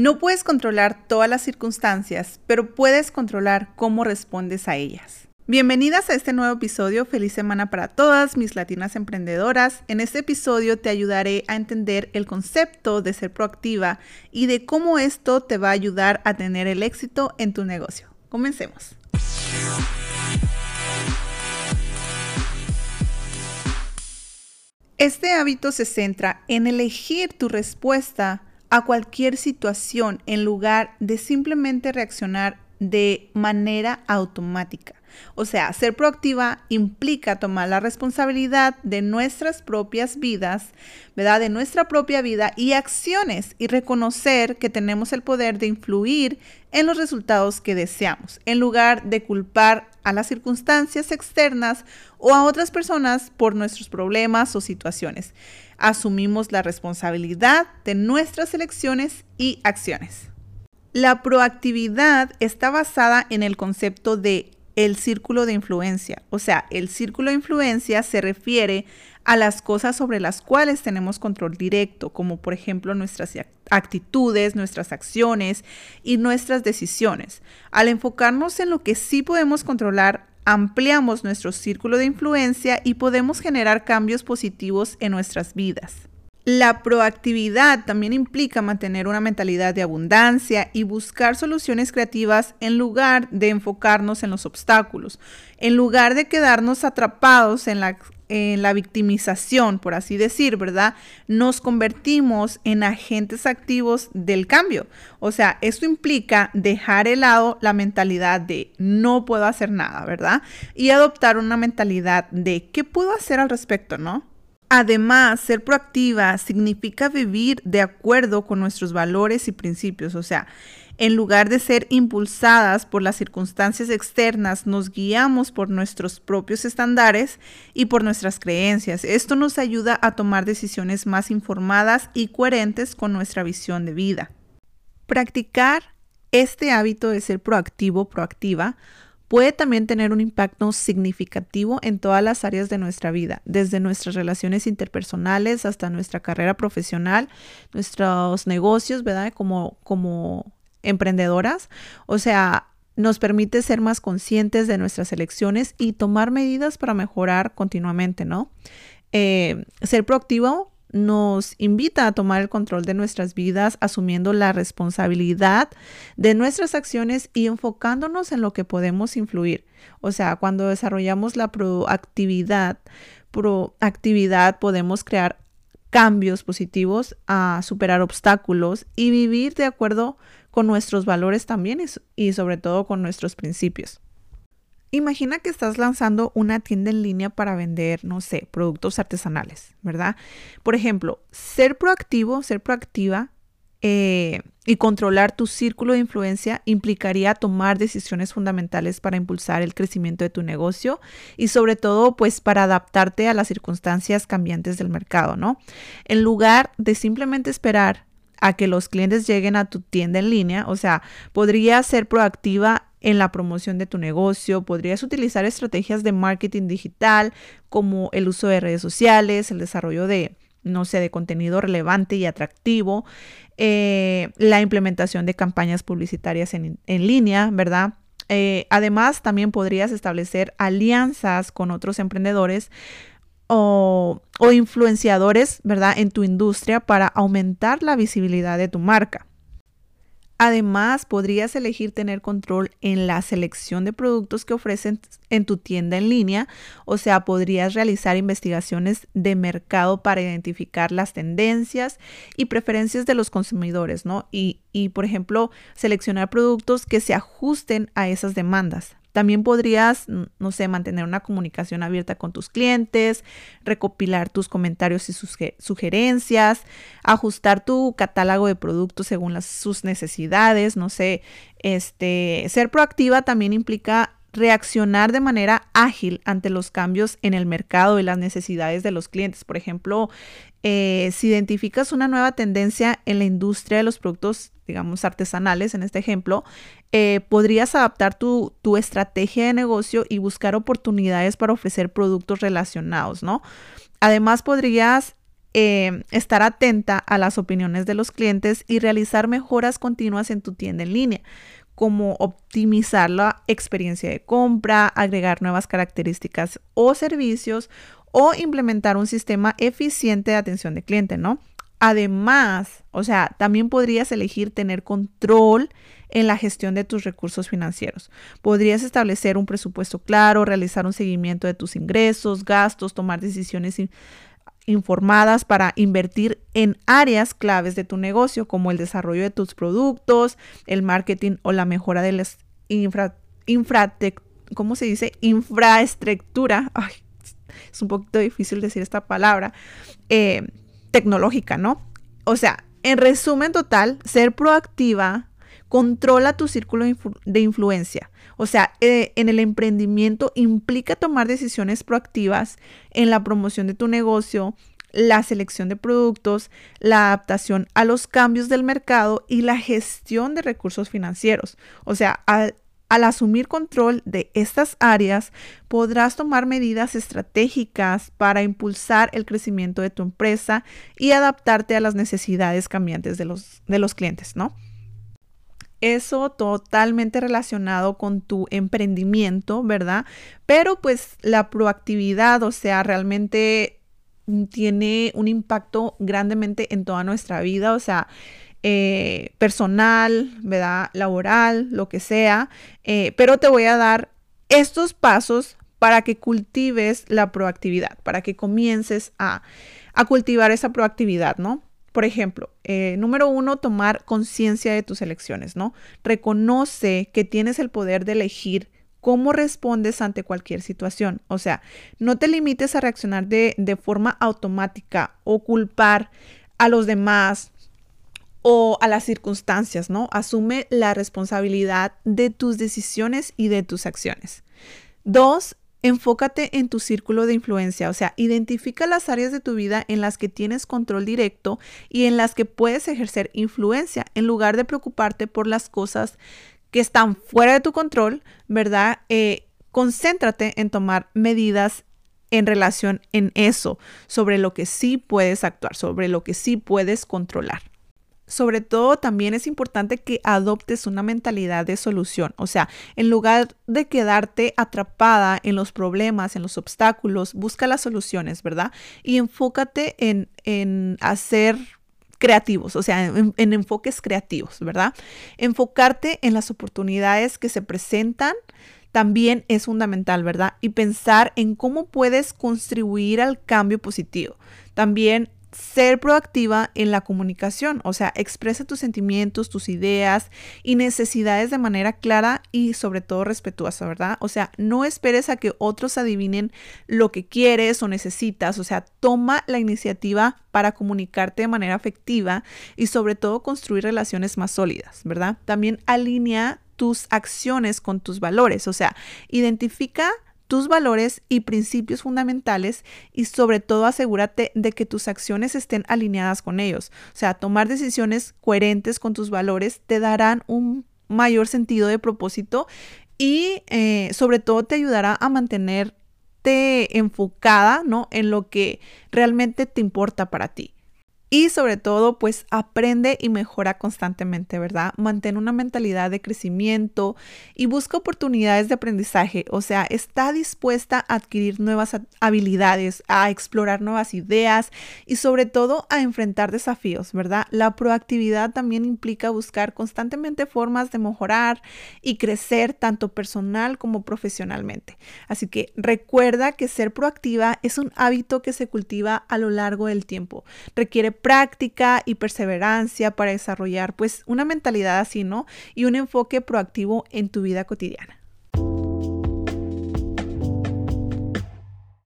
No puedes controlar todas las circunstancias, pero puedes controlar cómo respondes a ellas. Bienvenidas a este nuevo episodio. Feliz semana para todas mis latinas emprendedoras. En este episodio te ayudaré a entender el concepto de ser proactiva y de cómo esto te va a ayudar a tener el éxito en tu negocio. Comencemos. Este hábito se centra en elegir tu respuesta a cualquier situación en lugar de simplemente reaccionar de manera automática. O sea, ser proactiva implica tomar la responsabilidad de nuestras propias vidas, ¿verdad? De nuestra propia vida y acciones y reconocer que tenemos el poder de influir en los resultados que deseamos, en lugar de culpar a las circunstancias externas o a otras personas por nuestros problemas o situaciones. Asumimos la responsabilidad de nuestras elecciones y acciones. La proactividad está basada en el concepto de el círculo de influencia. O sea, el círculo de influencia se refiere a las cosas sobre las cuales tenemos control directo, como por ejemplo nuestras actitudes, nuestras acciones y nuestras decisiones. Al enfocarnos en lo que sí podemos controlar, ampliamos nuestro círculo de influencia y podemos generar cambios positivos en nuestras vidas. La proactividad también implica mantener una mentalidad de abundancia y buscar soluciones creativas en lugar de enfocarnos en los obstáculos, en lugar de quedarnos atrapados en la, victimización, por así decir, ¿verdad? Nos convertimos en agentes activos del cambio. O sea, esto implica dejar de lado la mentalidad de no puedo hacer nada, ¿verdad? Y adoptar una mentalidad de qué puedo hacer al respecto, ¿no? Además, ser proactiva significa vivir de acuerdo con nuestros valores y principios, o sea, en lugar de ser impulsadas por las circunstancias externas, nos guiamos por nuestros propios estándares y por nuestras creencias. Esto nos ayuda a tomar decisiones más informadas y coherentes con nuestra visión de vida. Practicar este hábito de ser proactivo, proactiva, puede también tener un impacto significativo en todas las áreas de nuestra vida, desde nuestras relaciones interpersonales hasta nuestra carrera profesional, nuestros negocios, ¿verdad? Como, como emprendedoras. O sea, nos permite ser más conscientes de nuestras elecciones y tomar medidas para mejorar continuamente, ¿no? Eh, ser proactivo nos invita a tomar el control de nuestras vidas, asumiendo la responsabilidad de nuestras acciones y enfocándonos en lo que podemos influir. O sea, cuando desarrollamos la proactividad, proactividad podemos crear cambios positivos, a superar obstáculos y vivir de acuerdo con nuestros valores también y sobre todo con nuestros principios. Imagina que estás lanzando una tienda en línea para vender, no sé, productos artesanales, ¿verdad? Por ejemplo, ser proactivo, ser proactiva eh, y controlar tu círculo de influencia implicaría tomar decisiones fundamentales para impulsar el crecimiento de tu negocio y sobre todo pues para adaptarte a las circunstancias cambiantes del mercado, ¿no? En lugar de simplemente esperar a que los clientes lleguen a tu tienda en línea, o sea, podría ser proactiva en la promoción de tu negocio, podrías utilizar estrategias de marketing digital como el uso de redes sociales, el desarrollo de, no sé, de contenido relevante y atractivo, eh, la implementación de campañas publicitarias en, línea, ¿verdad? Eh, además, también podrías establecer alianzas con otros emprendedores o, o, influenciadores, ¿verdad?, en tu industria para aumentar la visibilidad de tu marca. Además, podrías elegir tener control en la selección de productos que ofrecen en tu tienda en línea, o sea, podrías realizar investigaciones de mercado para identificar las tendencias y preferencias de los consumidores, ¿no? Y, y por ejemplo, seleccionar productos que se ajusten a esas demandas. También podrías, no sé, mantener una comunicación abierta con tus clientes, recopilar tus comentarios y sugerencias, ajustar tu catálogo de productos según sus necesidades, no sé, este, ser proactiva también implica reaccionar de manera ágil ante los cambios en el mercado y las necesidades de los clientes. Por ejemplo, eh, si identificas una nueva tendencia en la industria de los productos, digamos, artesanales, en este ejemplo, eh, podrías adaptar tu, tu, estrategia de negocio y buscar oportunidades para ofrecer productos relacionados, ¿no? Además, podrías eh, estar atenta a las opiniones de los clientes y realizar mejoras continuas en tu tienda en línea como optimizar la experiencia de compra, agregar nuevas características o servicios o implementar un sistema eficiente de atención de cliente, ¿no? Además, o sea, también podrías elegir tener control en la gestión de tus recursos financieros. Podrías establecer un presupuesto claro, realizar un seguimiento de tus ingresos, gastos, tomar decisiones informadas para invertir en áreas claves de tu negocio, como el desarrollo de tus productos, el marketing o la mejora de las infra, ¿cómo se dice? Infraestructura. es un poquito difícil decir esta palabra. Eh, tecnológica, ¿no? O sea, en resumen total, ser proactiva controla tu círculo de influencia. O sea, eh, en el emprendimiento implica tomar decisiones proactivas en la promoción de tu negocio, la selección de productos, la adaptación a los cambios del mercado y la gestión de recursos financieros. O sea, al, al asumir control de estas áreas, podrás tomar medidas estratégicas para impulsar el crecimiento de tu empresa y adaptarte a las necesidades cambiantes de los, de los clientes, ¿no? Eso totalmente relacionado con tu emprendimiento, ¿verdad? Pero pues la proactividad, o sea, realmente tiene un impacto grandemente en toda nuestra vida, o sea, eh, personal, ¿verdad? Laboral, lo que sea. Eh, pero te voy a dar estos pasos para que cultives la proactividad, para que comiences a, a cultivar esa proactividad, ¿no? Por ejemplo, eh, número uno, tomar conciencia de tus elecciones, ¿no? Reconoce que tienes el poder de elegir cómo respondes ante cualquier situación. O sea, no te limites a reaccionar de, de forma automática o culpar a los demás o a las circunstancias, ¿no? Asume la responsabilidad de tus decisiones y de tus acciones. Dos, Enfócate en tu círculo de influencia, o sea, identifica las áreas de tu vida en las que tienes control directo y en las que puedes ejercer influencia, en lugar de preocuparte por las cosas que están fuera de tu control, ¿verdad? Eh, concéntrate en tomar medidas en relación en eso, sobre lo que sí puedes actuar, sobre lo que sí puedes controlar sobre todo también es importante que adoptes una mentalidad de solución. O sea, en lugar de quedarte atrapada en los problemas, en los obstáculos, busca las soluciones, ¿verdad? Y enfócate en, en hacer creativos, o sea, en, en, enfoques creativos, ¿verdad? Enfocarte en las oportunidades que se presentan también es fundamental, ¿verdad? Y pensar en cómo puedes contribuir al cambio positivo. También ser proactiva en la comunicación, o sea, expresa tus sentimientos, tus ideas y necesidades de manera clara y sobre todo respetuosa, ¿verdad? O sea, no esperes a que otros adivinen lo que quieres o necesitas, o sea, toma la iniciativa para comunicarte de manera efectiva y sobre todo construir relaciones más sólidas, ¿verdad? También alinea tus acciones con tus valores, o sea, identifica tus valores y principios fundamentales y sobre todo asegúrate de que tus acciones estén alineadas con ellos. O sea, tomar decisiones coherentes con tus valores te darán un mayor sentido de propósito y eh, sobre todo te ayudará a mantenerte enfocada ¿no? en lo que realmente te importa para ti. Y sobre todo, pues aprende y mejora constantemente, ¿verdad? Mantén una mentalidad de crecimiento y busca oportunidades de aprendizaje. O sea, está dispuesta a adquirir nuevas habilidades, a explorar nuevas ideas y sobre todo a enfrentar desafíos, ¿verdad? La proactividad también implica buscar constantemente formas de mejorar y crecer tanto personal como profesionalmente. Así que recuerda que ser proactiva es un hábito que se cultiva a lo largo del tiempo. Requiere práctica y perseverancia para desarrollar pues una mentalidad así, ¿no? Y un enfoque proactivo en tu vida cotidiana.